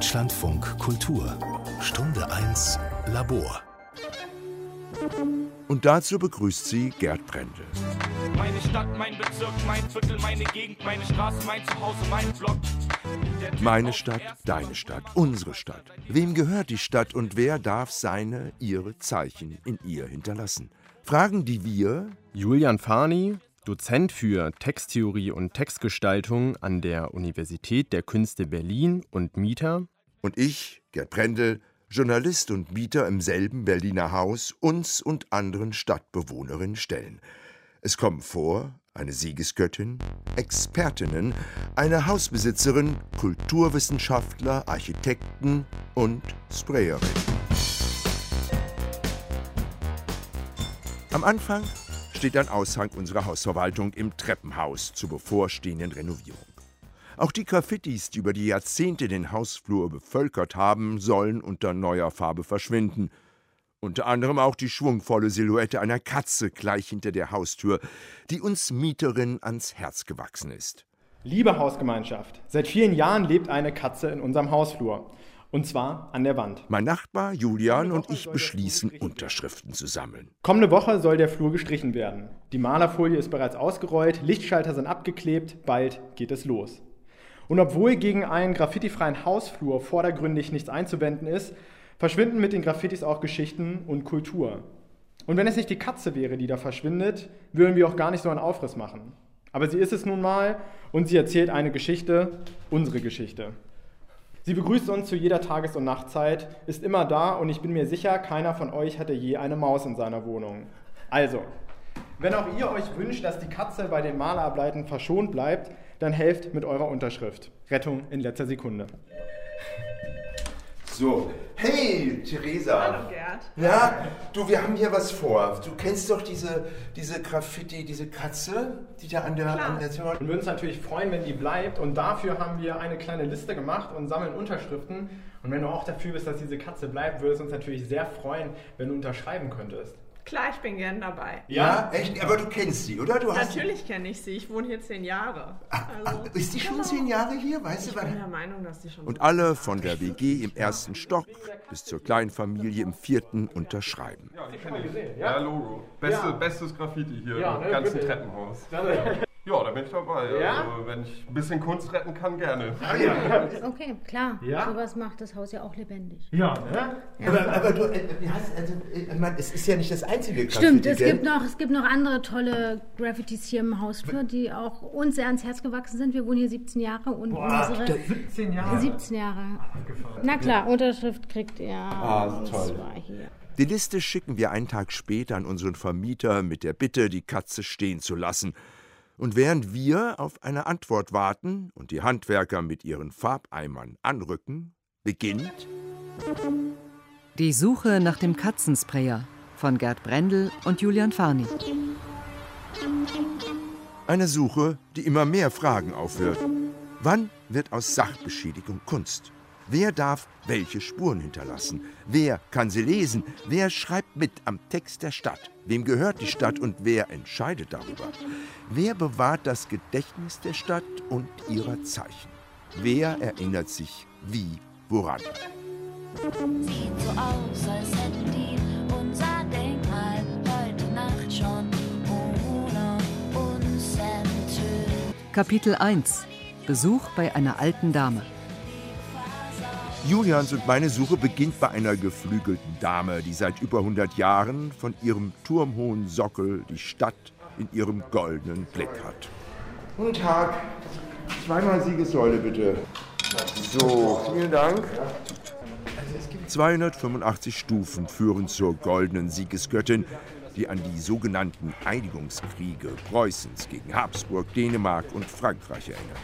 Deutschlandfunk Kultur Stunde 1 Labor Und dazu begrüßt sie Gerd Brendel. Meine Stadt, mein Bezirk, mein Viertel, meine Gegend, meine Straße, mein Zuhause, mein Block. Meine Stadt, deine Stadt, unsere Stadt. Wem gehört die Stadt und wer darf seine, ihre Zeichen in ihr hinterlassen? Fragen, die wir, Julian Farni, Dozent für Texttheorie und Textgestaltung an der Universität der Künste Berlin und Mieter, und ich, Gerd Brendel, Journalist und Mieter im selben Berliner Haus, uns und anderen Stadtbewohnerinnen stellen. Es kommen vor eine Siegesgöttin, Expertinnen, eine Hausbesitzerin, Kulturwissenschaftler, Architekten und Sprayerin. Am Anfang steht ein Aushang unserer Hausverwaltung im Treppenhaus zur bevorstehenden Renovierung. Auch die Graffitis, die über die Jahrzehnte den Hausflur bevölkert haben, sollen unter neuer Farbe verschwinden. Unter anderem auch die schwungvolle Silhouette einer Katze gleich hinter der Haustür, die uns Mieterinnen ans Herz gewachsen ist. Liebe Hausgemeinschaft, seit vielen Jahren lebt eine Katze in unserem Hausflur. Und zwar an der Wand. Mein Nachbar Julian und ich beschließen, Unterschriften zu sammeln. Kommende Woche soll der Flur gestrichen werden. Die Malerfolie ist bereits ausgerollt, Lichtschalter sind abgeklebt, bald geht es los. Und obwohl gegen einen graffitifreien Hausflur vordergründig nichts einzuwenden ist, verschwinden mit den Graffitis auch Geschichten und Kultur. Und wenn es nicht die Katze wäre, die da verschwindet, würden wir auch gar nicht so einen Aufriss machen. Aber sie ist es nun mal und sie erzählt eine Geschichte, unsere Geschichte. Sie begrüßt uns zu jeder Tages- und Nachtzeit, ist immer da und ich bin mir sicher, keiner von euch hatte je eine Maus in seiner Wohnung. Also, wenn auch ihr euch wünscht, dass die Katze bei den Malerarbeiten verschont bleibt, dann helft mit eurer Unterschrift. Rettung in letzter Sekunde. So, hey, Theresa. Hallo Gerd. Ja, du, wir haben hier was vor. Du kennst doch diese, diese Graffiti, diese Katze, die da an der, Klar. an der Tür. Und würden uns natürlich freuen, wenn die bleibt. Und dafür haben wir eine kleine Liste gemacht und sammeln Unterschriften. Und wenn du auch dafür bist, dass diese Katze bleibt, würde es uns natürlich sehr freuen, wenn du unterschreiben könntest. Klar, ich bin gern dabei. Ja, echt? Aber du kennst sie, oder? Du hast Natürlich kenne ich sie. Ich wohne hier zehn Jahre. Also, Ach, ist die schon genau. zehn Jahre hier? Weißt Ich du, bin was? der Meinung, dass die schon. Und alle von der WG im ersten Stock bis zur kleinen Familie im vierten unterschreiben. Ja, die kenne ich. Ja, Logo. Beste, Ja. Bestes Graffiti hier Ja, im ne, ganzen wirklich. Treppenhaus. Ja, da bin ich dabei. Ja? Also, wenn ich ein bisschen Kunst retten kann, gerne. Okay, klar. Ja? Sowas macht das Haus ja auch lebendig. Ja, ne? Aber, aber du äh, hast, also, äh, man, es ist ja nicht das einzige Graffiti, Stimmt, es gibt, noch, es gibt noch andere tolle Graffitis hier im Hausflur, die auch uns sehr ans Herz gewachsen sind. Wir wohnen hier 17 Jahre und unsere 17 Jahre. 17 Jahre. Na klar, Unterschrift kriegt ihr. Ah, und toll. zwar hier. Die Liste schicken wir einen Tag später an unseren Vermieter mit der Bitte, die Katze stehen zu lassen. Und während wir auf eine Antwort warten und die Handwerker mit ihren Farbeimern anrücken, beginnt Die Suche nach dem Katzensprayer von Gerd Brendel und Julian Farni. eine Suche, die immer mehr Fragen aufwirft. Wann wird aus Sachbeschädigung Kunst? Wer darf welche Spuren hinterlassen? Wer kann sie lesen? Wer schreibt mit am Text der Stadt? Wem gehört die Stadt und wer entscheidet darüber? Wer bewahrt das Gedächtnis der Stadt und ihrer Zeichen? Wer erinnert sich wie woran? Sieht so aus, als hätten die unser Denkmal heute Nacht schon ohne uns enthüllt. Kapitel 1 Besuch bei einer alten Dame. Julians und meine Suche beginnt bei einer geflügelten Dame, die seit über 100 Jahren von ihrem turmhohen Sockel die Stadt in ihrem goldenen Blick hat. Guten Tag. Zweimal Siegessäule bitte. So, vielen Dank. 285 Stufen führen zur goldenen Siegesgöttin, die an die sogenannten Einigungskriege Preußens gegen Habsburg, Dänemark und Frankreich erinnert.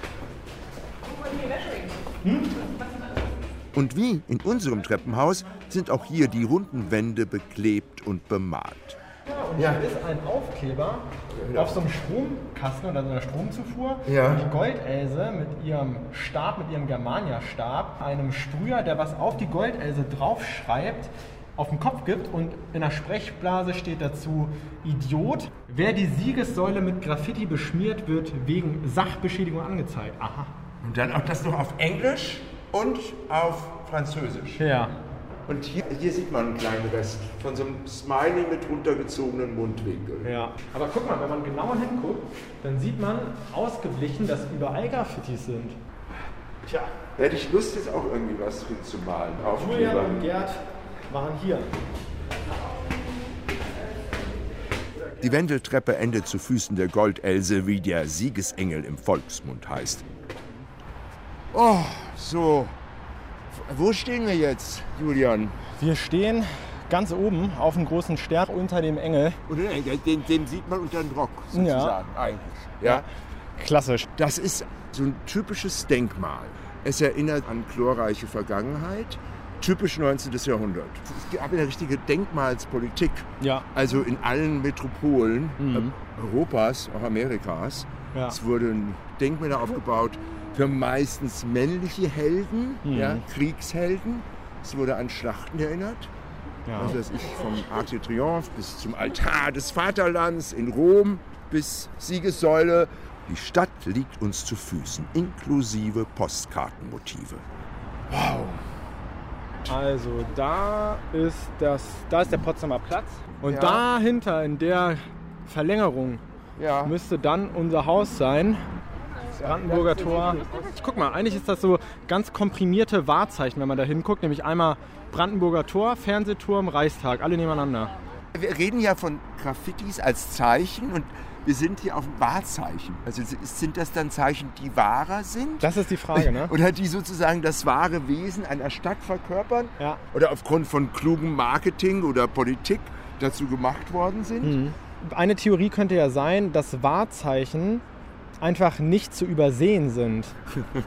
Und wie in unserem Treppenhaus sind auch hier die runden Wände beklebt und bemalt. Und hier ist ein Aufkleber auf so einem Stromkasten oder so einer Stromzufuhr. Ja. Und die Goldelse mit ihrem Stab, mit ihrem Germania-Stab, einem Sprüher, der was auf die Goldelse draufschreibt, auf den Kopf gibt und in der Sprechblase steht dazu Idiot. Wer die Siegessäule mit Graffiti beschmiert, wird wegen Sachbeschädigung angezeigt. Aha. Und dann auch das noch auf Englisch? Und auf Französisch. Ja. Und hier, hier sieht man einen kleinen Rest von so einem Smiley mit runtergezogenen Mundwinkel. Ja. Aber guck mal, wenn man genauer hinguckt, dann sieht man ausgeglichen, dass überall Graffitis sind. Tja, Da hätte ich Lust, jetzt auch irgendwie was hinzumalen. Julian Aufkleber. und Gerd waren hier. Die Wendeltreppe endet zu Füßen der Goldelse, wie der Siegesengel im Volksmund heißt. Oh, so. Wo stehen wir jetzt, Julian? Wir stehen ganz oben auf einem großen Stern unter dem Engel. Oder den, den sieht man unter dem Rock, sozusagen, eigentlich. Ja. Klassisch. Das ist so ein typisches Denkmal. Es erinnert an glorreiche Vergangenheit, typisch 19. Jahrhundert. Es gab eine richtige Denkmalspolitik. Ja. Also in allen Metropolen Mhm. Europas, auch Amerikas. Ja. Es wurden Denkmäler aufgebaut für meistens männliche Helden, Mhm. ja, Kriegshelden. Es wurde an Schlachten erinnert. Ja. Also das ich vom Arc de Triomphe bis zum Altar des Vaterlands in Rom bis Siegessäule. Die Stadt liegt uns zu Füßen, inklusive Postkartenmotive. Wow. Also da ist das, da ist der Potsdamer Platz und Ja. dahinter in der Verlängerung Ja. müsste dann unser Haus sein. Das Brandenburger Tor. Guck mal, eigentlich ist das so ganz komprimierte Wahrzeichen, wenn man da hinguckt, nämlich einmal Brandenburger Tor, Fernsehturm, Reichstag, alle nebeneinander. Wir reden ja von Graffitis als Zeichen und wir sind hier auf dem Wahrzeichen. Also sind das dann Zeichen, die wahrer sind? Das ist die Frage, ne? Oder die sozusagen das wahre Wesen einer Stadt verkörpern? Ja. Oder aufgrund von klugem Marketing oder Politik dazu gemacht worden sind? Mhm. Eine Theorie könnte ja sein, dass Wahrzeichen einfach nicht zu übersehen sind.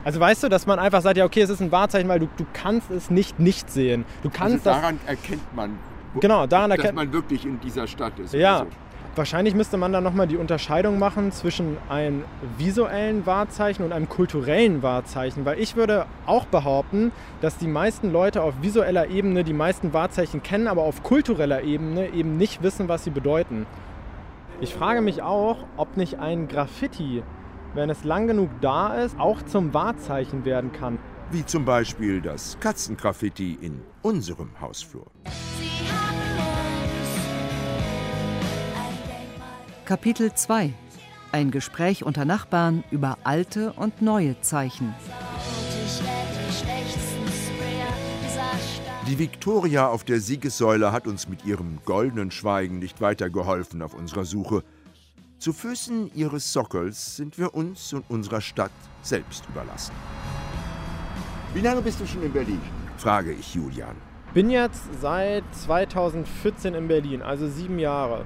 Also weißt du, dass man einfach sagt, ja okay, es ist ein Wahrzeichen, weil du, du kannst es nicht nicht sehen. Du kannst also das daran erkennt man, wo- Genau, daran dass erkennt- man wirklich in dieser Stadt ist. Ja, oder so. wahrscheinlich müsste man dann nochmal die Unterscheidung machen zwischen einem visuellen Wahrzeichen und einem kulturellen Wahrzeichen, weil ich würde auch behaupten, dass die meisten Leute auf visueller Ebene die meisten Wahrzeichen kennen, aber auf kultureller Ebene eben nicht wissen, was sie bedeuten. Ich frage mich auch, ob nicht ein Graffiti, wenn es lang genug da ist, auch zum Wahrzeichen werden kann. Wie zum Beispiel das Katzengraffiti in unserem Hausflur. Kapitel 2 Ein Gespräch unter Nachbarn über alte und neue Zeichen. Die Viktoria auf der Siegessäule hat uns mit ihrem goldenen Schweigen nicht weitergeholfen auf unserer Suche. Zu Füßen ihres Sockels sind wir uns und unserer Stadt selbst überlassen. Wie lange bist du schon in Berlin? frage ich Julian. Bin jetzt seit 2014 in Berlin, also sieben Jahre.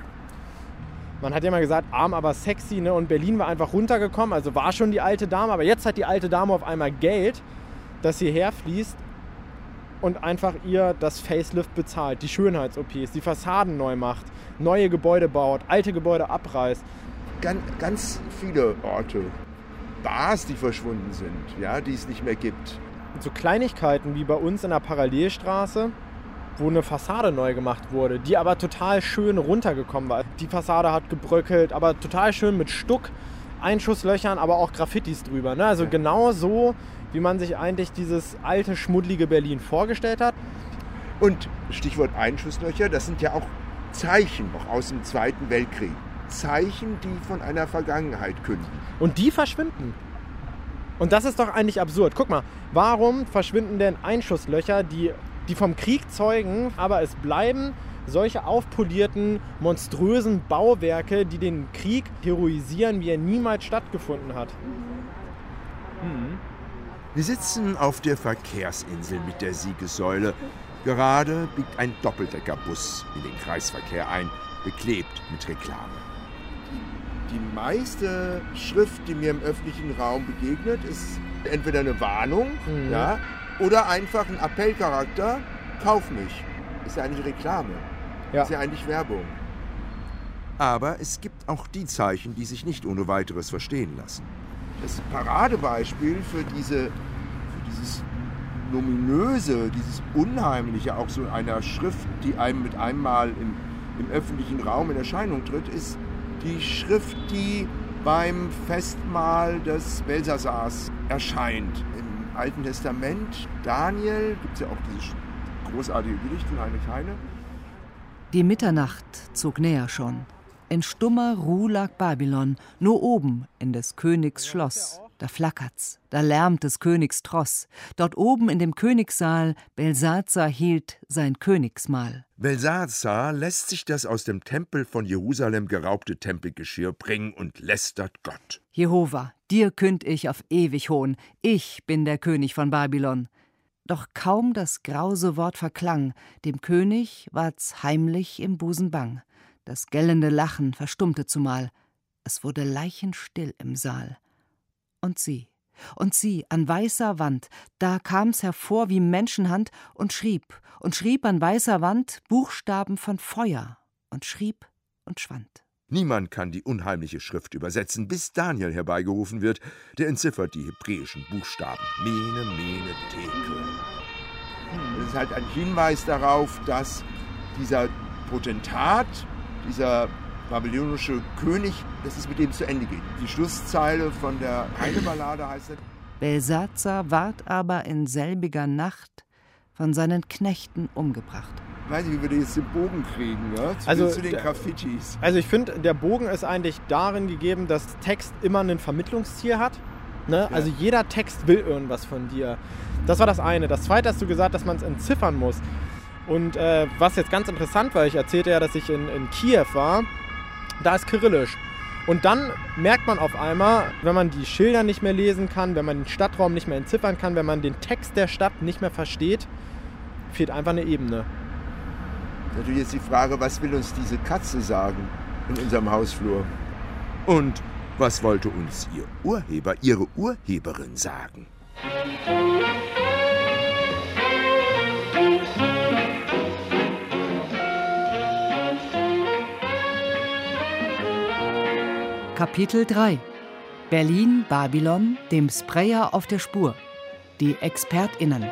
Man hat ja mal gesagt, arm aber sexy, ne? Und Berlin war einfach runtergekommen, also war schon die alte Dame, aber jetzt hat die alte Dame auf einmal Geld, das hierher fließt und einfach ihr das Facelift bezahlt, die Schönheits-OPs, die Fassaden neu macht, neue Gebäude baut, alte Gebäude abreißt. Ganz, ganz viele Orte, Bars, die verschwunden sind, ja, die es nicht mehr gibt. so Kleinigkeiten wie bei uns in der Parallelstraße, wo eine Fassade neu gemacht wurde, die aber total schön runtergekommen war. Die Fassade hat gebröckelt, aber total schön mit Stuck, Einschusslöchern, aber auch Graffitis drüber. Ne? Also genau so, wie man sich eigentlich dieses alte, schmuddlige Berlin vorgestellt hat. Und Stichwort Einschusslöcher, das sind ja auch Zeichen noch aus dem Zweiten Weltkrieg. Zeichen, die von einer Vergangenheit künden. Und die verschwinden. Und das ist doch eigentlich absurd. Guck mal, warum verschwinden denn Einschusslöcher, die, die vom Krieg zeugen, aber es bleiben solche aufpolierten, monströsen Bauwerke, die den Krieg heroisieren, wie er niemals stattgefunden hat. Wir sitzen auf der Verkehrsinsel mit der Siegessäule. Gerade biegt ein Doppeldeckerbus in den Kreisverkehr ein, beklebt mit Reklame. Die meiste Schrift, die mir im öffentlichen Raum begegnet, ist entweder eine Warnung Mhm. ja, oder einfach ein Appellcharakter. Kauf mich. Ist ja eigentlich Reklame. Ja. Ist ja eigentlich Werbung. Aber es gibt auch die Zeichen, die sich nicht ohne weiteres verstehen lassen. Das Paradebeispiel für, diese, für dieses Nominöse, dieses Unheimliche, auch so einer Schrift, die einem mit einmal im, im öffentlichen Raum in Erscheinung tritt, ist die Schrift, die beim Festmahl des Belsassars erscheint. Im Alten Testament, Daniel, gibt es ja auch diese großartige Gedichte, Heinrich Heine. Die Mitternacht zog näher schon. In stummer Ruh lag Babylon, nur oben in des Königs Schloss. Da flackert's, da lärmt des Königs Tross. Dort oben in dem Königssaal Belsazar hielt sein Königsmahl. Belsazar lässt sich das aus dem Tempel von Jerusalem geraubte Tempelgeschirr bringen und lästert Gott. Jehova, dir künd ich auf ewig Hohn, ich bin der König von Babylon. Doch kaum das grause Wort verklang, dem König ward's heimlich im Busen bang. Das gellende Lachen verstummte zumal. Es wurde leichenstill im Saal. Und sie, und sie, an weißer Wand, da kam's hervor wie Menschenhand und schrieb, und schrieb an weißer Wand Buchstaben von Feuer und schrieb und schwand. Niemand kann die unheimliche Schrift übersetzen, bis Daniel herbeigerufen wird, der entziffert die hebräischen Buchstaben. Mene, Mene, Tekel. Das ist halt ein Hinweis darauf, dass dieser Potentat, dieser babylonische König, dass es mit dem zu Ende geht. Die Schlusszeile von der Heine-Ballade heißt es: Belsazar ward aber in selbiger Nacht von seinen Knechten umgebracht. Weiß nicht, wie wir jetzt den Bogen kriegen, ja? Zu, Also, zu den Graffitis. Also ich finde, der Bogen ist eigentlich darin gegeben, dass Text immer ein Vermittlungsziel hat. Ne? Also jeder Text will irgendwas von dir. Das war das eine. Das zweite hast du gesagt, dass man es entziffern muss. Und äh, was jetzt ganz interessant war, ich erzählte ja, dass ich in, in Kiew war, da ist Kyrillisch. Und dann merkt man auf einmal, wenn man die Schilder nicht mehr lesen kann, wenn man den Stadtraum nicht mehr entziffern kann, wenn man den Text der Stadt nicht mehr versteht, fehlt einfach eine Ebene. Natürlich jetzt die Frage, was will uns diese Katze sagen in unserem Hausflur? Und was wollte uns ihr Urheber, ihre Urheberin sagen? Kapitel 3 Berlin, Babylon, dem Sprayer auf der Spur. Die ExpertInnen.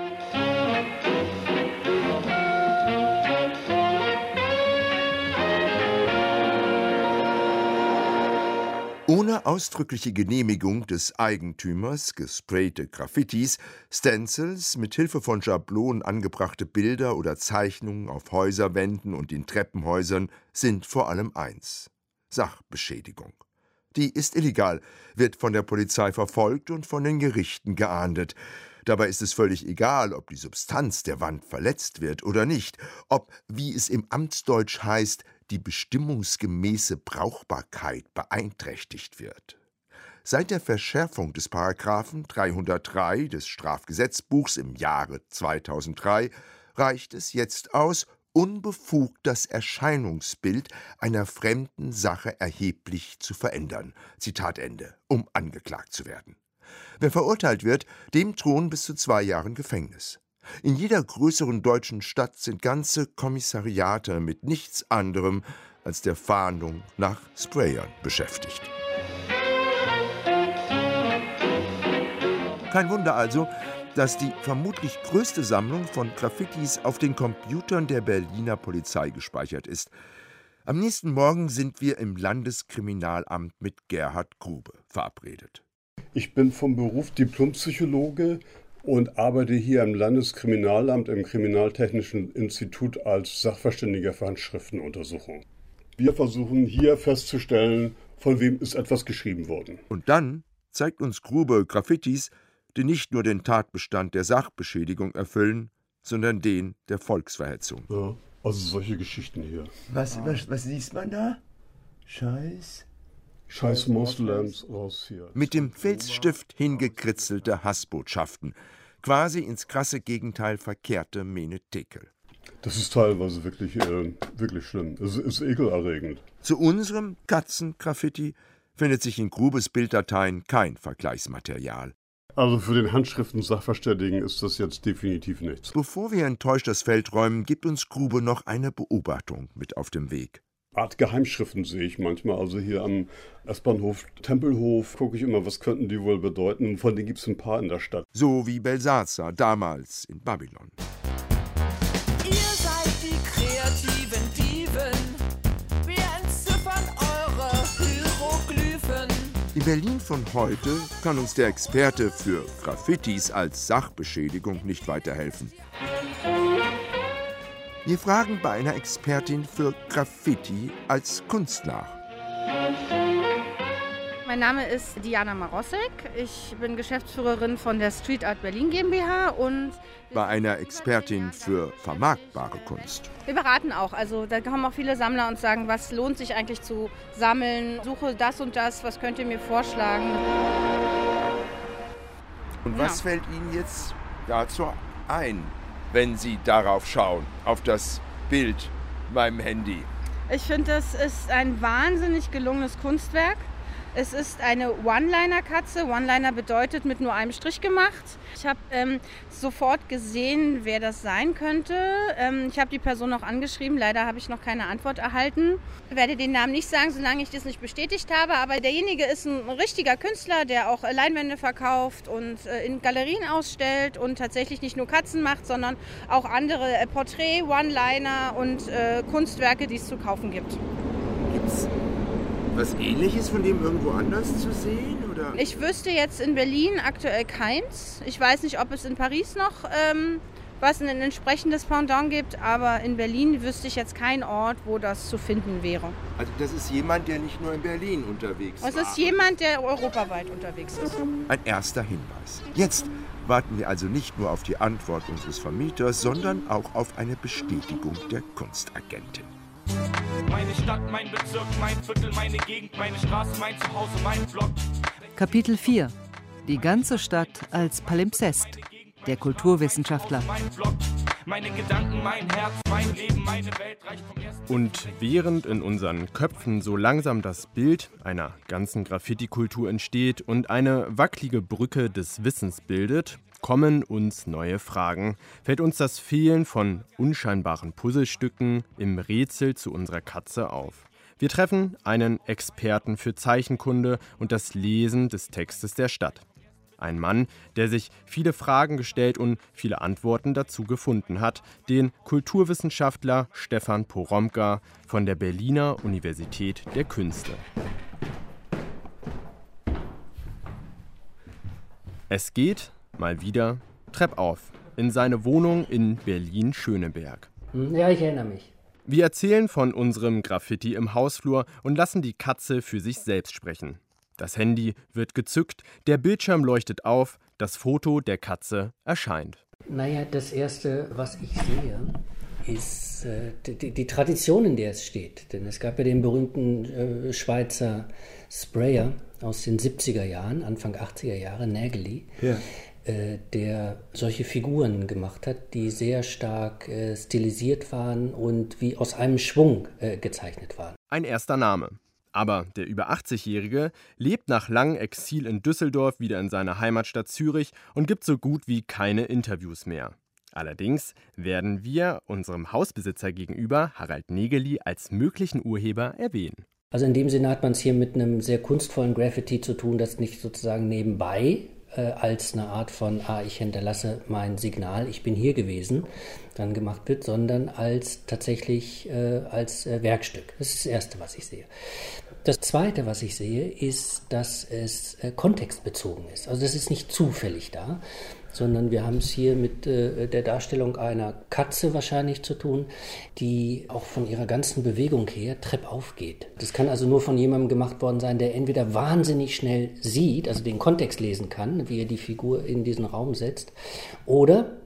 Ohne ausdrückliche Genehmigung des Eigentümers gesprayte Graffitis, Stencils, mit Hilfe von Schablonen angebrachte Bilder oder Zeichnungen auf Häuserwänden und in Treppenhäusern sind vor allem eins: Sachbeschädigung. Die ist illegal, wird von der Polizei verfolgt und von den Gerichten geahndet. Dabei ist es völlig egal, ob die Substanz der Wand verletzt wird oder nicht, ob, wie es im Amtsdeutsch heißt, die bestimmungsgemäße Brauchbarkeit beeinträchtigt wird. Seit der Verschärfung des Paragraphen 303 des Strafgesetzbuchs im Jahre 2003 reicht es jetzt aus, unbefugt das Erscheinungsbild einer fremden Sache erheblich zu verändern. Zitat Ende, um angeklagt zu werden. Wer verurteilt wird, dem drohen bis zu zwei Jahren Gefängnis. In jeder größeren deutschen Stadt sind ganze Kommissariate mit nichts anderem als der Fahndung nach Sprayern beschäftigt. Kein Wunder also, dass die vermutlich größte Sammlung von Graffitis auf den Computern der Berliner Polizei gespeichert ist. Am nächsten Morgen sind wir im Landeskriminalamt mit Gerhard Grube verabredet. Ich bin vom Beruf Diplompsychologe und arbeite hier im Landeskriminalamt im Kriminaltechnischen Institut als Sachverständiger für Handschriftenuntersuchung. Wir versuchen hier festzustellen, von wem ist etwas geschrieben worden. Und dann zeigt uns Grube Graffitis, die nicht nur den Tatbestand der Sachbeschädigung erfüllen, sondern den der Volksverhetzung. Ja, also solche Geschichten hier. Was, was, was liest man da? Scheiß. Scheiß Moslems raus hier. Mit dem Filzstift hingekritzelte Hassbotschaften, quasi ins krasse Gegenteil verkehrte Menetekel. Das ist teilweise wirklich, äh, wirklich schlimm. Es ist ekelerregend. Zu unserem Katzengraffiti findet sich in Grubes Bilddateien kein Vergleichsmaterial. Also für den Handschriften-Sachverständigen ist das jetzt definitiv nichts. Bevor wir enttäuscht das Feld räumen, gibt uns Grube noch eine Beobachtung mit auf dem Weg. Art Geheimschriften sehe ich manchmal. Also hier am S-Bahnhof Tempelhof gucke ich immer, was könnten die wohl bedeuten. Von denen gibt es ein paar in der Stadt. So wie Belsazar damals in Babylon. In Berlin von heute kann uns der Experte für Graffitis als Sachbeschädigung nicht weiterhelfen. Wir fragen bei einer Expertin für Graffiti als Kunst nach. Mein Name ist Diana Marosek. Ich bin Geschäftsführerin von der Street Art Berlin GmbH und Bei einer Expertin für vermarktbare Kunst. wir beraten auch. Also da kommen auch viele Sammler und sagen, was lohnt sich eigentlich zu sammeln? Suche das und das, was könnt ihr mir vorschlagen? Und was Ja. fällt Ihnen jetzt dazu ein, wenn Sie darauf schauen, auf das Bild beim Handy? Ich finde, das ist ein wahnsinnig gelungenes Kunstwerk. Es ist eine One-Liner-Katze. One-Liner bedeutet mit nur einem Strich gemacht. Ich habe ähm, sofort gesehen, wer das sein könnte. Ähm, ich habe die Person auch angeschrieben. Leider habe ich noch keine Antwort erhalten. Ich werde den Namen nicht sagen, solange ich das nicht bestätigt habe. Aber derjenige ist ein richtiger Künstler, der auch äh, Leinwände verkauft und äh, in Galerien ausstellt und tatsächlich nicht nur Katzen macht, sondern auch andere äh, Porträt, One-Liner und äh, Kunstwerke, die es zu kaufen gibt. Gibt's was ähnliches von dem irgendwo anders zu sehen? Oder? Ich wüsste jetzt in Berlin aktuell keins. Ich weiß nicht, ob es in Paris noch ähm, was ein entsprechendes Pendant gibt, aber in Berlin wüsste ich jetzt keinen Ort, wo das zu finden wäre. Also das ist jemand, der nicht nur in Berlin unterwegs Es war. ist jemand, der europaweit unterwegs ist. Ein erster Hinweis. Jetzt warten wir also nicht nur auf die Antwort unseres Vermieters, sondern auch auf eine Bestätigung der Kunstagentin. Meine Stadt, mein Bezirk, mein Viertel, meine Gegend, meine Straße, mein Zuhause, mein Block. Kapitel 4 Die ganze Stadt als Palimpsest. Der Kulturwissenschaftler. Mein Block, meine Gedanken, mein Herz, mein Leben, meine Welt reicht vom ersten. Und während in unseren Köpfen so langsam das Bild einer ganzen Graffiti-Kultur entsteht und eine wackelige Brücke des Wissens bildet, kommen uns neue Fragen. Fällt uns das Fehlen von unscheinbaren Puzzlestücken im Rätsel zu unserer Katze auf? Wir treffen einen Experten für Zeichenkunde und das Lesen des Textes der Stadt. Ein Mann, der sich viele Fragen gestellt und viele Antworten dazu gefunden hat, den Kulturwissenschaftler Stefan Poromka von der Berliner Universität der Künste. Es geht mal wieder treppauf in seine Wohnung in Berlin-Schöneberg. Ja, ich erinnere mich. Wir erzählen von unserem Graffiti im Hausflur und lassen die Katze für sich selbst sprechen. Das Handy wird gezückt, der Bildschirm leuchtet auf, das Foto der Katze erscheint. Naja, das Erste, was ich sehe, ist äh, die, die Tradition, in der es steht. Denn es gab ja den berühmten äh, Schweizer Sprayer aus den 70er Jahren, Anfang 80er Jahre, Nagely, Ja. Äh, der solche Figuren gemacht hat, die sehr stark äh, stilisiert waren und wie aus einem Schwung äh, gezeichnet waren. Ein erster Name. Aber der über 80-Jährige lebt nach langem Exil in Düsseldorf wieder in seiner Heimatstadt Zürich und gibt so gut wie keine Interviews mehr. Allerdings werden wir unserem Hausbesitzer gegenüber, Harald Negeli, als möglichen Urheber erwähnen. Also in dem Sinne hat man es hier mit einem sehr kunstvollen Graffiti zu tun, das nicht sozusagen nebenbei äh, als eine Art von, ah, ich hinterlasse mein Signal, ich bin hier gewesen, dann gemacht wird, sondern als tatsächlich äh, als äh, Werkstück. Das ist das Erste, was ich sehe. Das Zweite, was ich sehe, ist, dass es äh, kontextbezogen ist. Also das ist nicht zufällig da, sondern wir haben es hier mit äh, der Darstellung einer Katze wahrscheinlich zu tun, die auch von ihrer ganzen Bewegung her treppauf geht. Das kann also nur von jemandem gemacht worden sein, der entweder wahnsinnig schnell sieht, also den Kontext lesen kann, wie er die Figur in diesen Raum setzt, oder,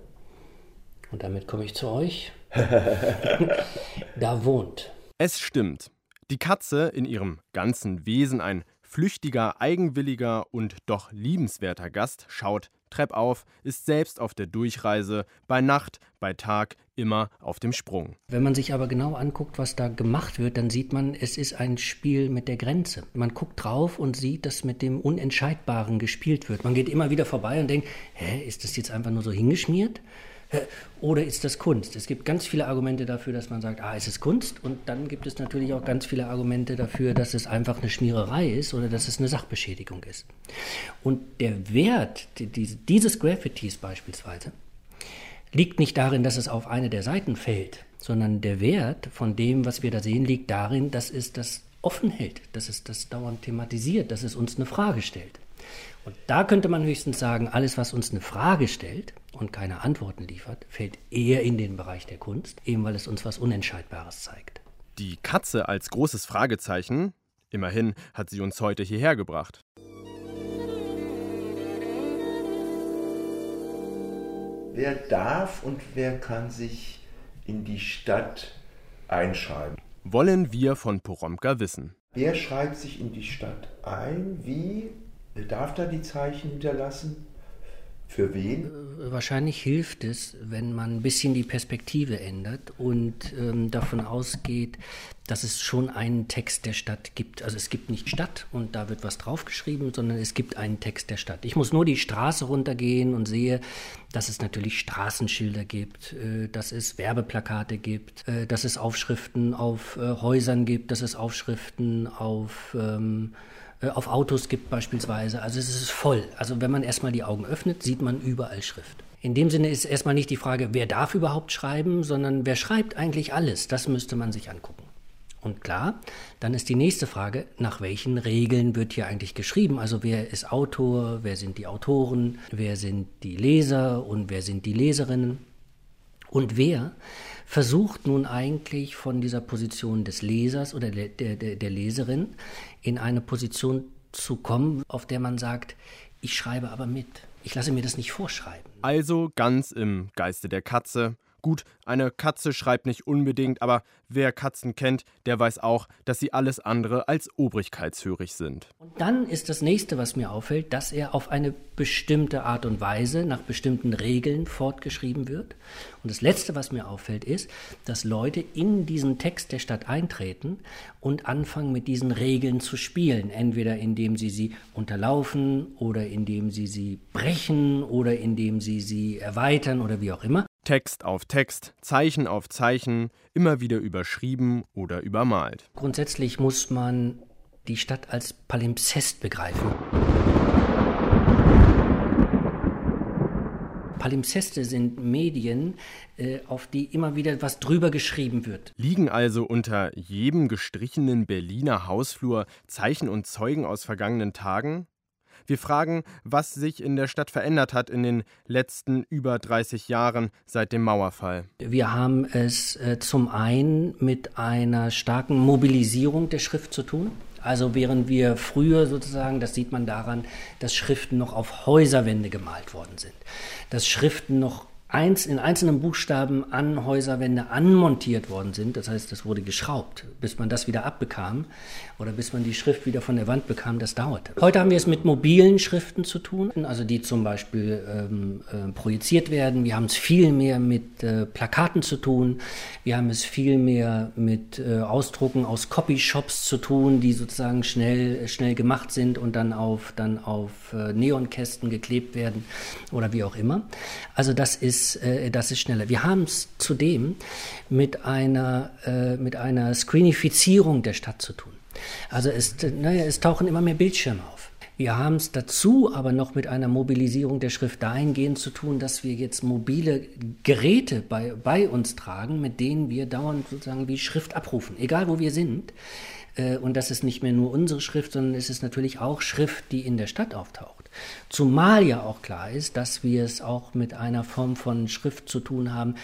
und damit komme ich zu euch, da wohnt. Es stimmt. Die Katze in ihrem ganzen Wesen ein flüchtiger, eigenwilliger und doch liebenswerter Gast schaut treppauf, ist selbst auf der Durchreise, bei Nacht, bei Tag, immer auf dem Sprung. Wenn man sich aber genau anguckt, was da gemacht wird, dann sieht man, es ist ein Spiel mit der Grenze. Man guckt drauf und sieht, dass mit dem Unentscheidbaren gespielt wird. Man geht immer wieder vorbei und denkt, hä, ist das jetzt einfach nur so hingeschmiert? Oder ist das Kunst? Es gibt ganz viele Argumente dafür, dass man sagt, ah, es ist Kunst. Und dann gibt es natürlich auch ganz viele Argumente dafür, dass es einfach eine Schmiererei ist oder dass es eine Sachbeschädigung ist. Und der Wert die- die- dieses Graffitis beispielsweise liegt nicht darin, dass es auf eine der Seiten fällt, sondern der Wert von dem, was wir da sehen, liegt darin, dass es das offen hält, dass es das dauernd thematisiert, dass es uns eine Frage stellt. Und da könnte man höchstens sagen, alles, was uns eine Frage stellt und keine Antworten liefert, fällt eher in den Bereich der Kunst, eben weil es uns was Unentscheidbares zeigt. Die Katze als großes Fragezeichen, immerhin hat sie uns heute hierher gebracht. Wer darf und wer kann sich in die Stadt einschreiben? Wollen wir von Poromka wissen. Wer schreibt sich in die Stadt ein? Wie? Darf da die Zeichen hinterlassen? Für wen? Wahrscheinlich hilft es, wenn man ein bisschen die Perspektive ändert und ähm, davon ausgeht, dass es schon einen Text der Stadt gibt. Also es gibt nicht Stadt und da wird was draufgeschrieben, sondern es gibt einen Text der Stadt. Ich muss nur die Straße runtergehen und sehe, dass es natürlich Straßenschilder gibt, äh, dass es Werbeplakate gibt, äh, dass es Aufschriften auf äh, Häusern gibt, dass es Aufschriften auf ähm, äh, auf Autos gibt beispielsweise. Also es ist voll. Also wenn man erstmal die Augen öffnet, sieht man überall Schrift. In dem Sinne ist erstmal nicht die Frage, wer darf überhaupt schreiben, sondern wer schreibt eigentlich alles. Das müsste man sich angucken. Und klar, dann ist die nächste Frage, nach welchen Regeln wird hier eigentlich geschrieben? Also wer ist Autor, wer sind die Autoren, wer sind die Leser und wer sind die Leserinnen? Und wer versucht nun eigentlich von dieser Position des Lesers oder der, der, der Leserin in eine Position zu kommen, auf der man sagt, ich schreibe aber mit. Ich lasse mir das nicht vorschreiben. Also ganz im Geiste der Katze. Gut, eine Katze schreibt nicht unbedingt, aber wer Katzen kennt, der weiß auch, dass sie alles andere als obrigkeitshörig sind. Und dann ist das nächste, was mir auffällt, dass er auf eine bestimmte Art und Weise nach bestimmten Regeln fortgeschrieben wird. Und das letzte, was mir auffällt, ist, dass Leute in diesen Text der Stadt eintreten und anfangen mit diesen Regeln zu spielen, entweder indem sie sie unterlaufen oder indem sie sie brechen oder indem sie sie erweitern oder wie auch immer. Text auf Text, Zeichen auf Zeichen, immer wieder überschrieben oder übermalt. Grundsätzlich muss man die Stadt als Palimpsest begreifen. Palimpseste sind Medien, äh, auf die immer wieder was drüber geschrieben wird. Liegen also unter jedem gestrichenen Berliner Hausflur Zeichen und Zeugen aus vergangenen Tagen? Wir fragen, was sich in der Stadt verändert hat in den letzten über 30 Jahren seit dem Mauerfall. Wir haben es äh, zum einen mit einer starken Mobilisierung der Schrift zu tun. Also während wir früher sozusagen, das sieht man daran, dass Schriften noch auf Häuserwände gemalt worden sind, dass Schriften noch eins, in einzelnen Buchstaben an Häuserwände anmontiert worden sind. Das heißt, das wurde geschraubt, bis man das wieder abbekam oder bis man die Schrift wieder von der Wand bekam. Das dauerte. Heute haben wir es mit mobilen Schriften zu tun, also die zum Beispiel ähm, äh, projiziert werden. Wir haben es viel mehr mit äh, Plakaten zu tun. Wir haben es viel mehr mit äh, Ausdrucken aus Copyshops zu tun, die sozusagen schnell, schnell gemacht sind und dann auf, dann auf äh, Neonkästen geklebt werden oder wie auch immer. Also das ist ist, äh, das ist schneller. Wir haben es zudem mit einer, äh, mit einer Screenifizierung der Stadt zu tun. Also es, naja, es tauchen immer mehr Bildschirme auf. Wir haben es dazu aber noch mit einer Mobilisierung der Schrift dahingehend zu tun, dass wir jetzt mobile Geräte bei, bei uns tragen, mit denen wir dauernd sozusagen wie Schrift abrufen, egal wo wir sind. Äh, und das ist nicht mehr nur unsere Schrift, sondern es ist natürlich auch Schrift, die in der Stadt auftaucht. Zumal ja auch klar ist, dass wir es auch mit einer Form von Schrift zu tun haben,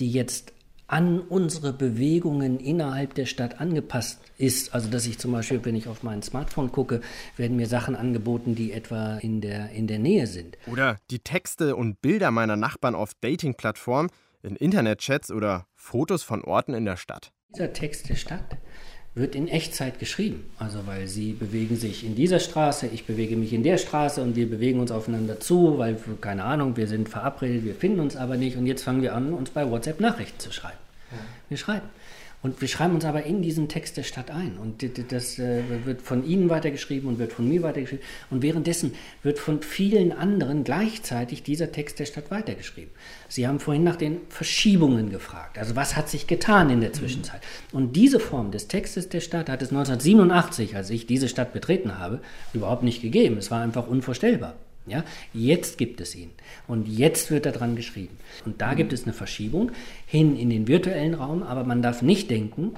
die jetzt an unsere Bewegungen innerhalb der Stadt angepasst ist. Also dass ich zum Beispiel, wenn ich auf mein Smartphone gucke, werden mir Sachen angeboten, die etwa in der, in der Nähe sind. Oder die Texte und Bilder meiner Nachbarn auf Dating-Plattformen, in Internetchats oder Fotos von Orten in der Stadt. Dieser Text der Stadt wird in Echtzeit geschrieben. Also weil sie bewegen sich in dieser Straße, ich bewege mich in der Straße und wir bewegen uns aufeinander zu, weil, keine Ahnung, wir sind verabredet, wir finden uns aber nicht und jetzt fangen wir an, uns bei WhatsApp Nachrichten zu schreiben. Wir schreiben. Und wir schreiben uns aber in diesen Text der Stadt ein. Und das äh, wird von Ihnen weitergeschrieben und wird von mir weitergeschrieben. Und währenddessen wird von vielen anderen gleichzeitig dieser Text der Stadt weitergeschrieben. Sie haben vorhin nach den Verschiebungen gefragt. Also was hat sich getan in der Zwischenzeit? Und diese Form des Textes der Stadt hat es 1987, als ich diese Stadt betreten habe, überhaupt nicht gegeben. Es war einfach unvorstellbar. Ja, jetzt gibt es ihn und jetzt wird daran geschrieben. Und da gibt es eine Verschiebung hin in den virtuellen Raum, aber man darf nicht denken,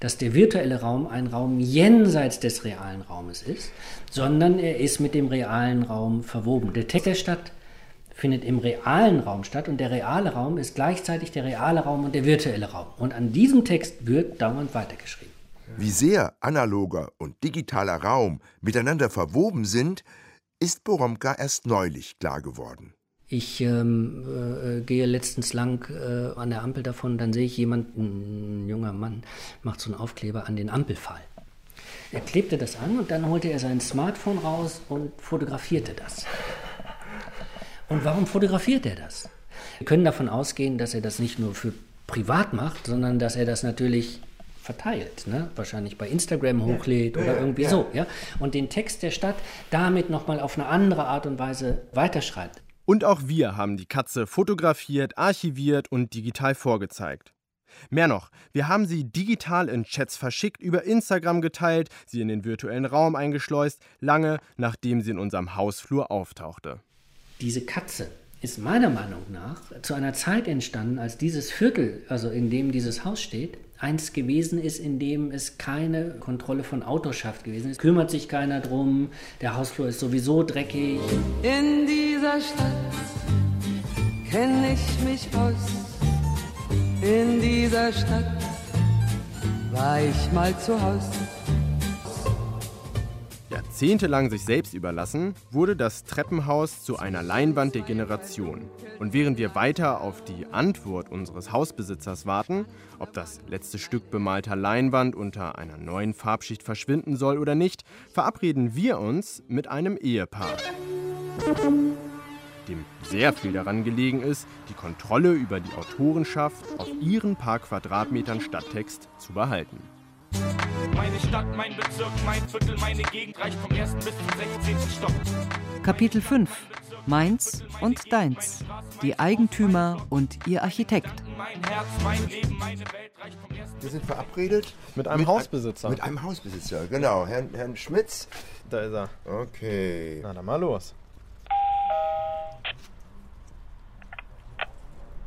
dass der virtuelle Raum ein Raum jenseits des realen Raumes ist, sondern er ist mit dem realen Raum verwoben. Der Text der Stadt findet im realen Raum statt und der reale Raum ist gleichzeitig der reale Raum und der virtuelle Raum. Und an diesem Text wird dauernd weitergeschrieben. Wie sehr analoger und digitaler Raum miteinander verwoben sind, ist Boromka erst neulich klar geworden. Ich ähm, äh, gehe letztens lang äh, an der Ampel davon, dann sehe ich jemanden, ein junger Mann, macht so einen Aufkleber an den Ampelpfahl. Er klebte das an und dann holte er sein Smartphone raus und fotografierte das. Und warum fotografiert er das? Wir können davon ausgehen, dass er das nicht nur für privat macht, sondern dass er das natürlich verteilt, ne? wahrscheinlich bei Instagram hochlädt ja. oder irgendwie ja. so, ja, und den Text der Stadt damit nochmal auf eine andere Art und Weise weiterschreibt. Und auch wir haben die Katze fotografiert, archiviert und digital vorgezeigt. Mehr noch, wir haben sie digital in Chats verschickt, über Instagram geteilt, sie in den virtuellen Raum eingeschleust, lange nachdem sie in unserem Hausflur auftauchte. Diese Katze ist meiner Meinung nach zu einer Zeit entstanden, als dieses Viertel, also in dem dieses Haus steht, eins gewesen ist, in dem es keine Kontrolle von Autoschaft gewesen ist. Kümmert sich keiner drum, der Hausflur ist sowieso dreckig. In dieser Stadt kenne ich mich aus. In dieser Stadt war ich mal zu Hause. Jahrzehntelang sich selbst überlassen, wurde das Treppenhaus zu einer Leinwand der Generation. Und während wir weiter auf die Antwort unseres Hausbesitzers warten, ob das letzte Stück bemalter Leinwand unter einer neuen Farbschicht verschwinden soll oder nicht, verabreden wir uns mit einem Ehepaar. Dem sehr viel daran gelegen ist, die Kontrolle über die Autorenschaft auf ihren paar Quadratmetern Stadttext zu behalten. Meine Stadt, mein Bezirk, mein Viertel, meine Gegend reicht vom ersten bis zum 16. Stock. Kapitel 5 Meins und deins. Die Eigentümer und ihr Architekt. Wir sind verabredet. Mit einem mit Hausbesitzer. mit einem Hausbesitzer, genau. Herrn, Herrn Schmitz. Da ist er. Okay. Na, dann mal los.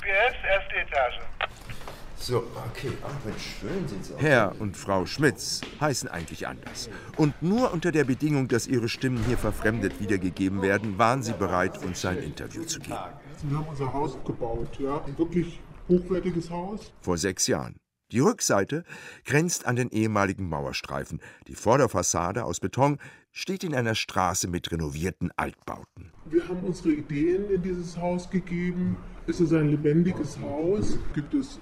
PS, erste Etage. So, okay. Ach, Mensch, schön sind Sie auch. Herr und Frau Schmitz heißen eigentlich anders. Und nur unter der Bedingung, dass Ihre Stimmen hier verfremdet wiedergegeben werden, waren Sie bereit, uns ein Interview zu geben. Wir haben unser Haus gebaut, ja. Ein wirklich hochwertiges Haus. Vor sechs Jahren. Die Rückseite grenzt an den ehemaligen Mauerstreifen. Die Vorderfassade aus Beton steht in einer Straße mit renovierten Altbauten. Wir haben unsere Ideen in dieses Haus gegeben. Es ist ein lebendiges Haus. Gibt es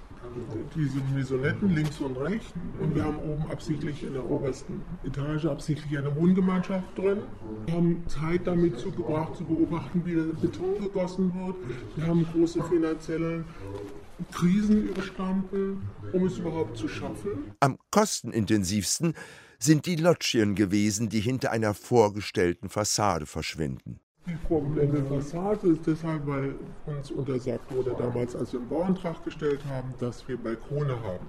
diese Maisonetten links und rechts. Und wir haben oben absichtlich in der obersten Etage absichtlich eine Wohngemeinschaft drin. Wir haben Zeit damit zugebracht, zu beobachten, wie der Beton gegossen wird. Wir haben große finanzielle Krisen überstanden, um es überhaupt zu schaffen. Am kostenintensivsten sind die Loggien gewesen, die hinter einer vorgestellten Fassade verschwinden. Die vorgeblendete Fassade ist deshalb, weil uns untersagt wurde damals, als wir einen Bauantrag gestellt haben, dass wir Balkone haben.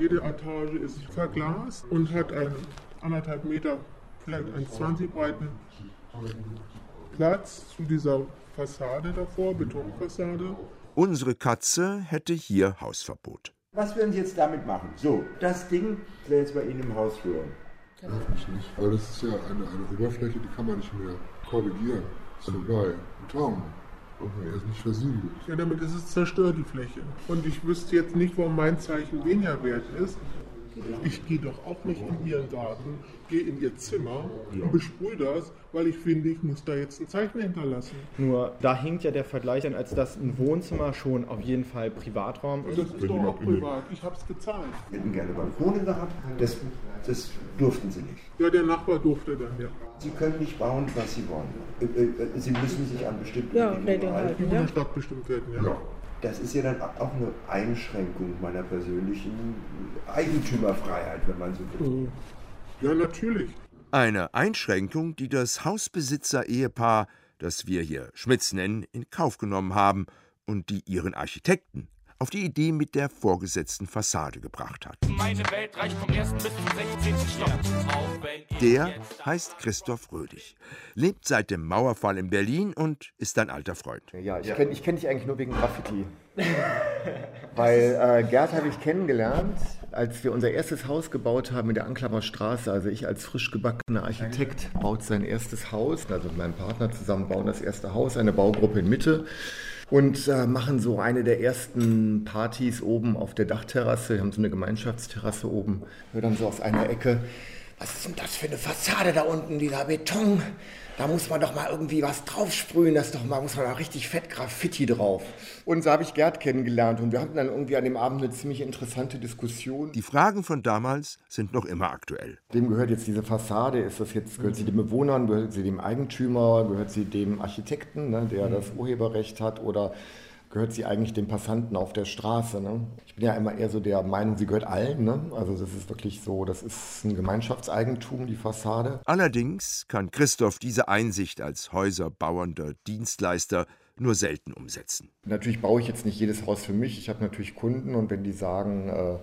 Jede Etage ist verglast und hat einen anderthalb Meter, vielleicht 1,20 breiten Platz zu dieser Fassade davor, Betonfassade. Unsere Katze hätte hier Hausverbot. Was werden Sie jetzt damit machen? So, das Ding wäre jetzt bei Ihnen im Hausflur. Ja, ich nicht, weil das ist ja eine, eine Oberfläche, die kann man nicht mehr korrigieren. Ist vorbei. Ein Traum. Okay. Er ist nicht versiegelt. Ja, damit ist es zerstört, die Fläche. Und ich wüsste jetzt nicht, warum mein Zeichen weniger wert ist. Ich gehe doch auch nicht in Ihren Garten, gehe in Ihr Zimmer ja. und besprühe das, weil ich finde, ich muss da jetzt ein Zeichen hinterlassen. Nur da hinkt ja der Vergleich an, als dass ein Wohnzimmer schon auf jeden Fall Privatraum ist. Das ist doch auch privat. Ich habe es gezahlt. Wir hätten gerne Balkone gehabt. Das, das durften Sie nicht. Ja, der Nachbar durfte dann, ja. Sie können nicht bauen, was Sie wollen. Äh, äh, Sie müssen sich an bestimmte ja, Regeln halten. Die von der Stadt bestimmt werden, ja. ja. Das ist ja dann auch eine Einschränkung meiner persönlichen Eigentümerfreiheit, wenn man so will. Ja, natürlich. Eine Einschränkung, die das Hausbesitzer-Ehepaar, das wir hier Schmitz nennen, in Kauf genommen haben und die ihren Architekten auf die Idee mit der vorgesetzten Fassade gebracht hat. Meine Welt reicht vom ersten bis zum 16. Stock. Der heißt Christoph Rödig, lebt seit dem Mauerfall in Berlin und ist ein alter Freund. Ja, ich kenne kenn dich eigentlich nur wegen Graffiti. Weil äh, Gerd habe ich kennengelernt, als wir unser erstes Haus gebaut haben in der Anklamer Straße. Also ich als frisch gebackener Architekt baut sein erstes Haus. Also mit meinem Partner zusammen bauen das erste Haus, eine Baugruppe in Mitte. Und äh, machen so eine der ersten Partys oben auf der Dachterrasse. Wir haben so eine Gemeinschaftsterrasse oben. Wir dann so aus einer Ecke, was ist denn das für eine Fassade da unten, dieser Beton? Da muss man doch mal irgendwie was draufsprühen, das doch mal, muss man da richtig fett Graffiti drauf. Und so habe ich Gerd kennengelernt und wir hatten dann irgendwie an dem Abend eine ziemlich interessante Diskussion. Die Fragen von damals sind noch immer aktuell. Wem gehört jetzt diese Fassade? Ist das jetzt, gehört sie den Bewohnern, gehört sie dem Eigentümer, gehört sie dem Architekten, ne, der das Urheberrecht hat oder gehört sie eigentlich den Passanten auf der Straße. Ne? Ich bin ja immer eher so der Meinung, sie gehört allen. Ne? Also das ist wirklich so, das ist ein Gemeinschaftseigentum, die Fassade. Allerdings kann Christoph diese Einsicht als häuserbauender Dienstleister nur selten umsetzen. Natürlich baue ich jetzt nicht jedes Haus für mich. Ich habe natürlich Kunden und wenn die sagen, äh,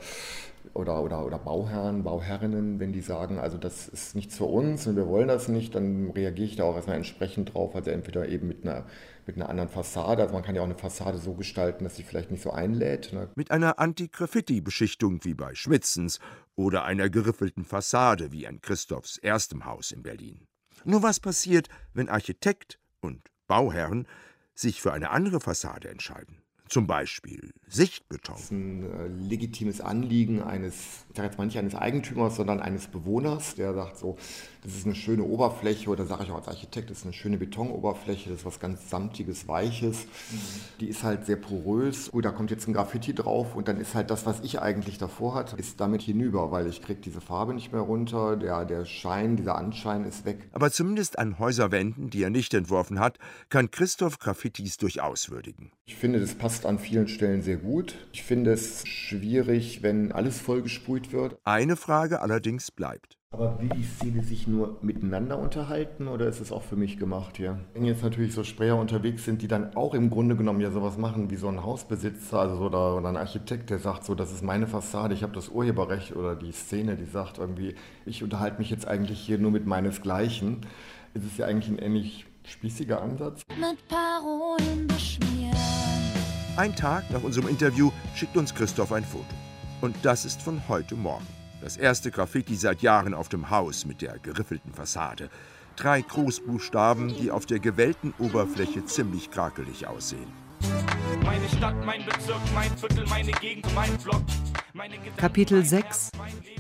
oder, oder, oder Bauherren, Bauherrinnen, wenn die sagen, also das ist nichts für uns und wir wollen das nicht, dann reagiere ich da auch erstmal entsprechend drauf. Also entweder eben mit einer, mit einer anderen Fassade. Also man kann ja auch eine Fassade so gestalten, dass sie vielleicht nicht so einlädt. Ne? Mit einer Anti-Graffiti-Beschichtung wie bei Schmitzens oder einer geriffelten Fassade wie an Christophs erstem Haus in Berlin. Nur was passiert, wenn Architekt und Bauherren sich für eine andere Fassade entscheiden? Zum Beispiel Sichtbeton. Das ist ein äh, legitimes Anliegen eines, ich sage jetzt mal nicht eines Eigentümers, sondern eines Bewohners, der sagt so, das ist eine schöne Oberfläche oder sage ich auch als Architekt, das ist eine schöne Betonoberfläche, das ist was ganz samtiges, weiches. Mhm. Die ist halt sehr porös. Gut, da kommt jetzt ein Graffiti drauf und dann ist halt das, was ich eigentlich davor hatte, ist damit hinüber, weil ich kriege diese Farbe nicht mehr runter, der, der Schein, dieser Anschein ist weg. Aber zumindest an Häuserwänden, die er nicht entworfen hat, kann Christoph Graffitis durchaus würdigen. Ich finde, das passt an vielen Stellen sehr gut. Ich finde es schwierig, wenn alles vollgesprüht wird. Eine Frage allerdings bleibt. Aber will die Szene sich nur miteinander unterhalten oder ist es auch für mich gemacht hier? Wenn jetzt natürlich so Sprayer unterwegs sind, die dann auch im Grunde genommen ja sowas machen wie so ein Hausbesitzer also oder, oder ein Architekt, der sagt so, das ist meine Fassade, ich habe das Urheberrecht oder die Szene, die sagt irgendwie, ich unterhalte mich jetzt eigentlich hier nur mit meinesgleichen, ist es ja eigentlich ein ähnlich spießiger Ansatz. Mit Parolen beschmieren. Ein Tag nach unserem Interview schickt uns Christoph ein Foto. Und das ist von heute Morgen. Das erste Graffiti seit Jahren auf dem Haus mit der geriffelten Fassade. Drei Großbuchstaben, die auf der gewellten Oberfläche ziemlich krakelig aussehen. Meine Stadt, mein Bezirk, mein Viertel, meine Gegend, mein Block. Kapitel 6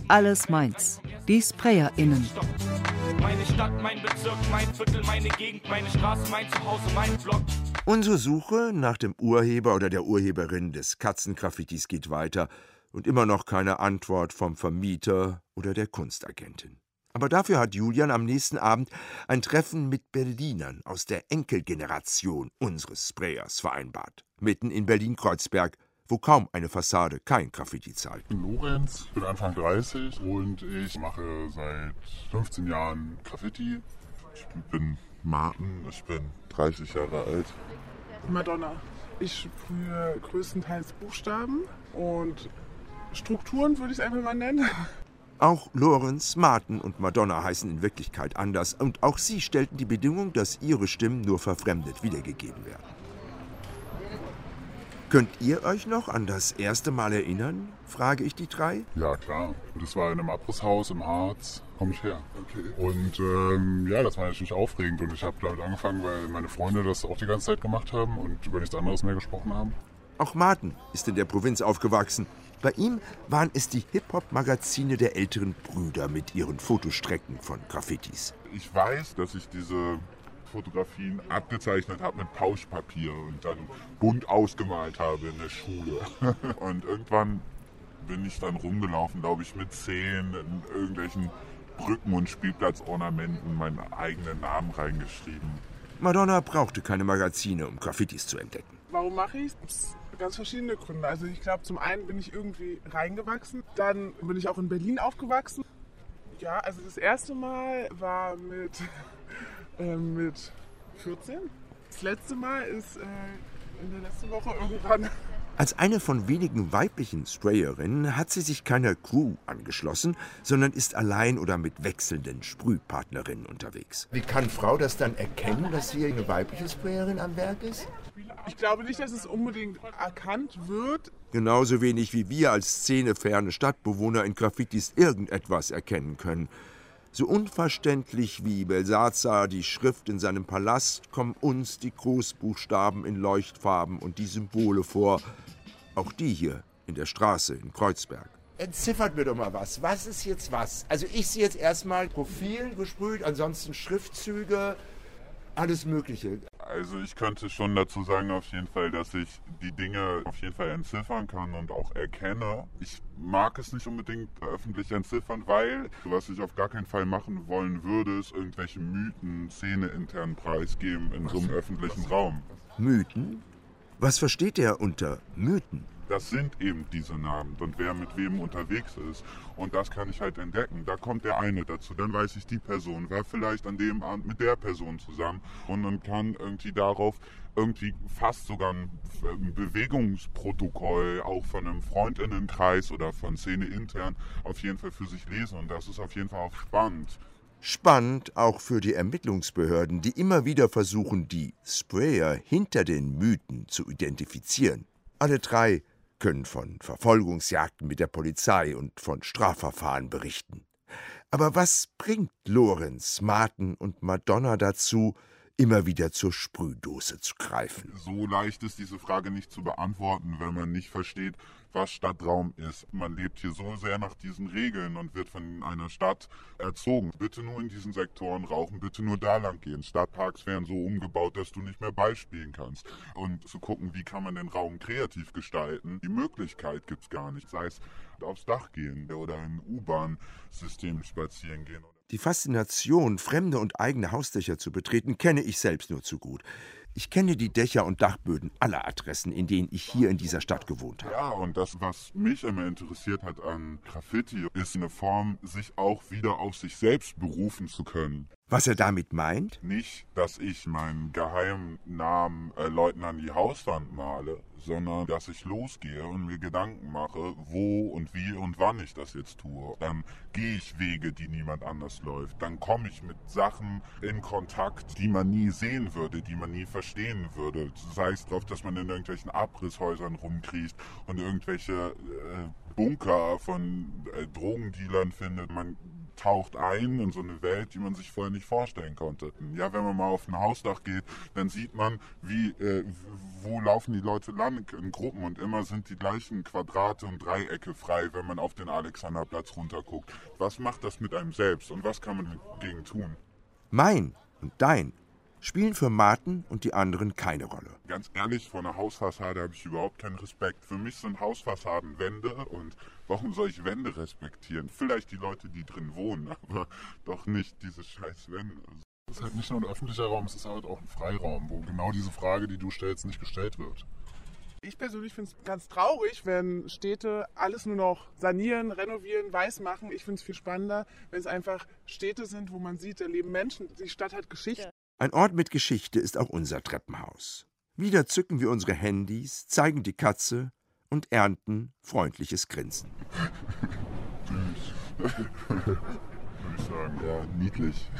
Alles meins. Die SprayerInnen. Meine Stadt, mein Bezirk, mein Viertel, meine Gegend, meine Straße, mein Zuhause, mein Block. Unsere Suche nach dem Urheber oder der Urheberin des Katzengraffitis geht weiter und immer noch keine Antwort vom Vermieter oder der Kunstagentin. Aber dafür hat Julian am nächsten Abend ein Treffen mit Berlinern aus der Enkelgeneration unseres Sprayers vereinbart. Mitten in Berlin-Kreuzberg, wo kaum eine Fassade kein Graffiti zahlt. Ich bin Lorenz, bin Anfang 30 und ich mache seit 15 Jahren Graffiti. Ich bin Martin, ich bin 30 Jahre alt. Madonna. Ich sprühe größtenteils Buchstaben und Strukturen, würde ich es einfach mal nennen. Auch Lorenz, Martin und Madonna heißen in Wirklichkeit anders und auch sie stellten die Bedingung, dass ihre Stimmen nur verfremdet wiedergegeben werden. Könnt ihr euch noch an das erste Mal erinnern? frage ich die drei. Ja, klar. Das war in einem Abrisshaus im Harz. Komme ich her. Okay. Und ähm, ja, das war natürlich aufregend. Und ich habe damit angefangen, weil meine Freunde das auch die ganze Zeit gemacht haben und über nichts anderes mehr gesprochen haben. Auch Martin ist in der Provinz aufgewachsen. Bei ihm waren es die Hip-Hop-Magazine der älteren Brüder mit ihren Fotostrecken von Graffitis. Ich weiß, dass ich diese Fotografien abgezeichnet habe mit Pauschpapier und dann bunt ausgemalt habe in der Schule. Und irgendwann bin ich dann rumgelaufen, glaube ich, mit zehn in irgendwelchen Brücken und Spielplatzornamenten meinen eigenen Namen reingeschrieben. Madonna brauchte keine Magazine, um Graffitis zu entdecken. Warum mache ich es? Ganz verschiedene Gründe. Also ich glaube, zum einen bin ich irgendwie reingewachsen. Dann bin ich auch in Berlin aufgewachsen. Ja, also das erste Mal war mit, äh, mit 14. Das letzte Mal ist äh, in der letzten Woche irgendwann Als eine von wenigen weiblichen Sprayerinnen hat sie sich keiner Crew angeschlossen, sondern ist allein oder mit wechselnden Sprühpartnerinnen unterwegs. Wie kann Frau das dann erkennen, dass hier eine weibliche Sprayerin am Werk ist? Ich glaube nicht, dass es unbedingt erkannt wird. Genauso wenig wie wir als szeneferne Stadtbewohner in Graffitis irgendetwas erkennen können. So unverständlich wie Belsazar die Schrift in seinem Palast kommen uns die Großbuchstaben in Leuchtfarben und die Symbole vor. Auch die hier in der Straße in Kreuzberg. Entziffert mir doch mal was. Was ist jetzt was? Also ich sehe jetzt erstmal Profil gesprüht, ansonsten Schriftzüge, alles Mögliche. Also ich könnte schon dazu sagen auf jeden Fall, dass ich die Dinge auf jeden Fall entziffern kann und auch erkenne. Ich mag es nicht unbedingt öffentlich entziffern, weil was ich auf gar keinen Fall machen wollen würde, ist irgendwelche Mythen, Szene intern preisgeben in so einem öffentlichen Raum. Mythen? Was versteht er unter Mythen? Das sind eben diese Namen und wer mit wem unterwegs ist. Und das kann ich halt entdecken. Da kommt der eine dazu. Dann weiß ich, die Person war vielleicht an dem Abend mit der Person zusammen und dann kann irgendwie darauf irgendwie fast sogar ein Bewegungsprotokoll auch von einem Freundinnenkreis oder von Szene intern auf jeden Fall für sich lesen. Und das ist auf jeden Fall auch spannend. Spannend auch für die Ermittlungsbehörden, die immer wieder versuchen, die Sprayer hinter den Mythen zu identifizieren. Alle drei können von Verfolgungsjagden mit der Polizei und von Strafverfahren berichten. Aber was bringt Lorenz, Martin und Madonna dazu, immer wieder zur Sprühdose zu greifen? So leicht ist diese Frage nicht zu beantworten, wenn man nicht versteht, was Stadtraum ist. Man lebt hier so sehr nach diesen Regeln und wird von einer Stadt erzogen. Bitte nur in diesen Sektoren rauchen, bitte nur da lang gehen. Stadtparks werden so umgebaut, dass du nicht mehr beispielen kannst. Und zu gucken, wie kann man den Raum kreativ gestalten, die Möglichkeit gibt es gar nicht. Sei es aufs Dach gehen oder im U-Bahn-System spazieren gehen. Die Faszination, fremde und eigene Hausdächer zu betreten, kenne ich selbst nur zu gut. Ich kenne die Dächer und Dachböden aller Adressen, in denen ich hier in dieser Stadt gewohnt habe. Ja, und das, was mich immer interessiert hat an Graffiti, ist eine Form, sich auch wieder auf sich selbst berufen zu können. Was er damit meint? Nicht, dass ich meinen Geheimnamen äh, Leuten an die Hauswand male, sondern dass ich losgehe und mir Gedanken mache, wo und wie und wann ich das jetzt tue. Dann gehe ich Wege, die niemand anders läuft. Dann komme ich mit Sachen in Kontakt, die man nie sehen würde, die man nie verstehen würde. Sei es darauf, dass man in irgendwelchen Abrisshäusern rumkriecht und irgendwelche äh, Bunker von äh, Drogendealern findet. Man taucht ein in so eine Welt, die man sich vorher nicht vorstellen konnte. Ja, wenn man mal auf ein Hausdach geht, dann sieht man, wie, äh, wo laufen die Leute lang in Gruppen und immer sind die gleichen Quadrate und Dreiecke frei, wenn man auf den Alexanderplatz runterguckt. Was macht das mit einem selbst und was kann man dagegen tun? Mein und dein spielen für Martin und die anderen keine Rolle. Ganz ehrlich, vor einer Hausfassade habe ich überhaupt keinen Respekt. Für mich sind Hausfassaden Wände und warum soll ich Wände respektieren? Vielleicht die Leute, die drin wohnen, aber doch nicht diese scheiß Wände. Es ist halt nicht nur ein öffentlicher Raum, es ist halt auch ein Freiraum, wo genau diese Frage, die du stellst, nicht gestellt wird. Ich persönlich finde es ganz traurig, wenn Städte alles nur noch sanieren, renovieren, weiß machen. Ich finde es viel spannender, wenn es einfach Städte sind, wo man sieht, da leben Menschen. Die Stadt hat Geschichte. Ein Ort mit Geschichte ist auch unser Treppenhaus. Wieder zücken wir unsere Handys, zeigen die Katze und ernten freundliches Grinsen. Süß. Würde ich sagen, ja, niedlich.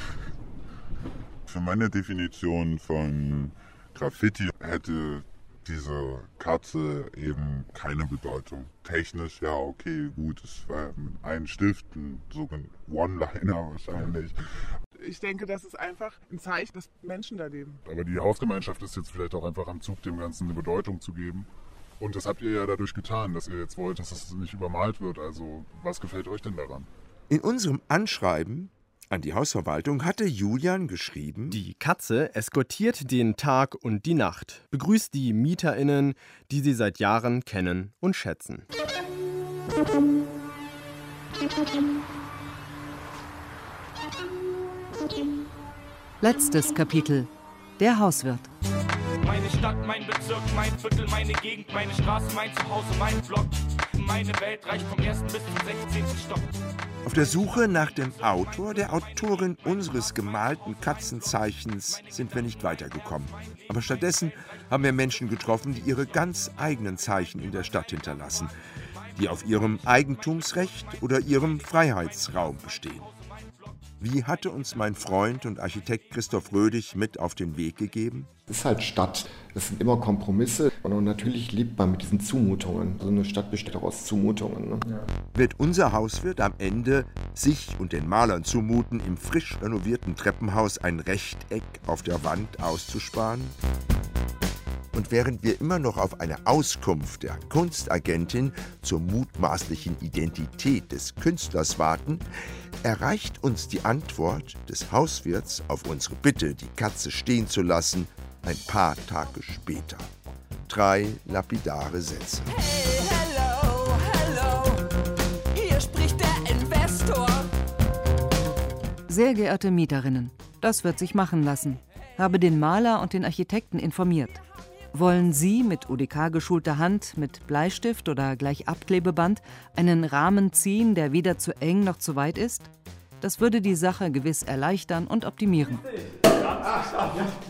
Für meine Definition von Graffiti hätte diese Katze eben keine Bedeutung. Technisch, ja, okay, gut, es war ein Stift, ein sogenannter One-Liner wahrscheinlich. Ich denke, das ist einfach ein Zeichen, dass Menschen da leben. Aber die Hausgemeinschaft ist jetzt vielleicht auch einfach am Zug, dem Ganzen eine Bedeutung zu geben. Und das habt ihr ja dadurch getan, dass ihr jetzt wollt, dass es nicht übermalt wird. Also, was gefällt euch denn daran? In unserem Anschreiben an die Hausverwaltung hatte Julian geschrieben: Die Katze eskortiert den Tag und die Nacht, begrüßt die MieterInnen, die sie seit Jahren kennen und schätzen. Letztes Kapitel. Der Hauswirt. Meine Stadt, mein Bezirk, mein Viertel, meine Gegend, meine Straße, mein Zuhause, mein Block. meine Welt reicht vom ersten bis zum 16. Stock. Auf der Suche nach dem Autor, der Autorin unseres gemalten Katzenzeichens sind wir nicht weitergekommen. Aber stattdessen haben wir Menschen getroffen, die ihre ganz eigenen Zeichen in der Stadt hinterlassen, die auf ihrem Eigentumsrecht oder ihrem Freiheitsraum bestehen. Wie hatte uns mein Freund und Architekt Christoph Rödig mit auf den Weg gegeben? Es ist halt Stadt. Es sind immer Kompromisse. Und natürlich lebt man mit diesen Zumutungen. So eine Stadt besteht auch aus Zumutungen. Ne? Ja. Wird unser Hauswirt am Ende sich und den Malern zumuten, im frisch renovierten Treppenhaus ein Rechteck auf der Wand auszusparen? Und während wir immer noch auf eine Auskunft der Kunstagentin zur mutmaßlichen Identität des Künstlers warten, erreicht uns die Antwort des Hauswirts auf unsere Bitte, die Katze stehen zu lassen, ein paar Tage später. Drei lapidare Sätze. Hey, hello, hello, hier spricht der Investor. Sehr geehrte Mieterinnen, das wird sich machen lassen. Habe den Maler und den Architekten informiert. Wollen Sie mit UDK geschulter Hand, mit Bleistift oder gleich Abklebeband einen Rahmen ziehen, der weder zu eng noch zu weit ist? Das würde die Sache gewiss erleichtern und optimieren.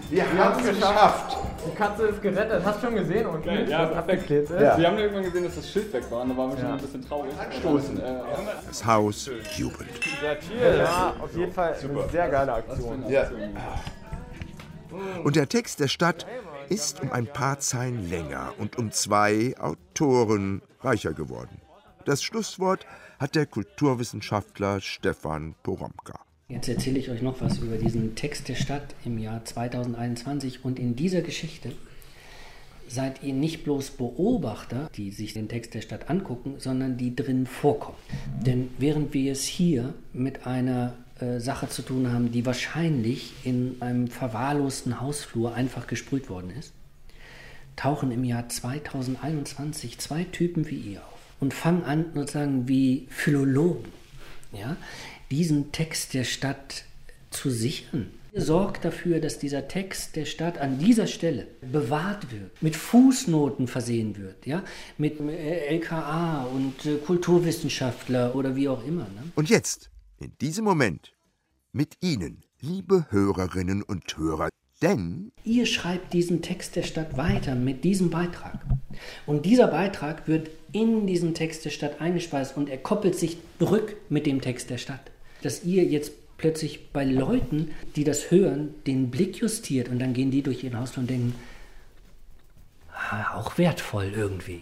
Wir haben es geschafft. Die Katze ist gerettet. Hast du schon gesehen, unten, okay, ja, abgeklebt ist? Ja. Wir haben irgendwann gesehen, dass das Schild weg war und da waren wir schon ein bisschen traurig. Stoßen. Das Haus jubelt. Ja, auf jeden Fall eine sehr geile Aktion. Ja. Und der Text der Stadt ist um ein paar Zeilen länger und um zwei Autoren reicher geworden. Das Schlusswort hat der Kulturwissenschaftler Stefan Poromka. Jetzt erzähle ich euch noch was über diesen Text der Stadt im Jahr 2021 und in dieser Geschichte seid ihr nicht bloß Beobachter, die sich den Text der Stadt angucken, sondern die drin vorkommen. Denn während wir es hier mit einer äh, Sache zu tun haben, die wahrscheinlich in einem verwahrlosten Hausflur einfach gesprüht worden ist, tauchen im Jahr 2021 zwei Typen wie ihr auf und fangen an, sozusagen wie Philologen, ja, diesen Text der Stadt zu sichern. Sorgt dafür, dass dieser Text der Stadt an dieser Stelle bewahrt wird, mit Fußnoten versehen wird, ja, mit äh, LKA und äh, Kulturwissenschaftler oder wie auch immer. Ne? Und jetzt, in diesem Moment, mit Ihnen, liebe Hörerinnen und Hörer, denn ihr schreibt diesen Text der Stadt weiter mit diesem Beitrag. Und dieser Beitrag wird in diesen Text der Stadt eingespeist und er koppelt sich zurück mit dem Text der Stadt. Dass ihr jetzt plötzlich bei Leuten, die das hören, den Blick justiert und dann gehen die durch ihr Haus und denken, ah, auch wertvoll irgendwie.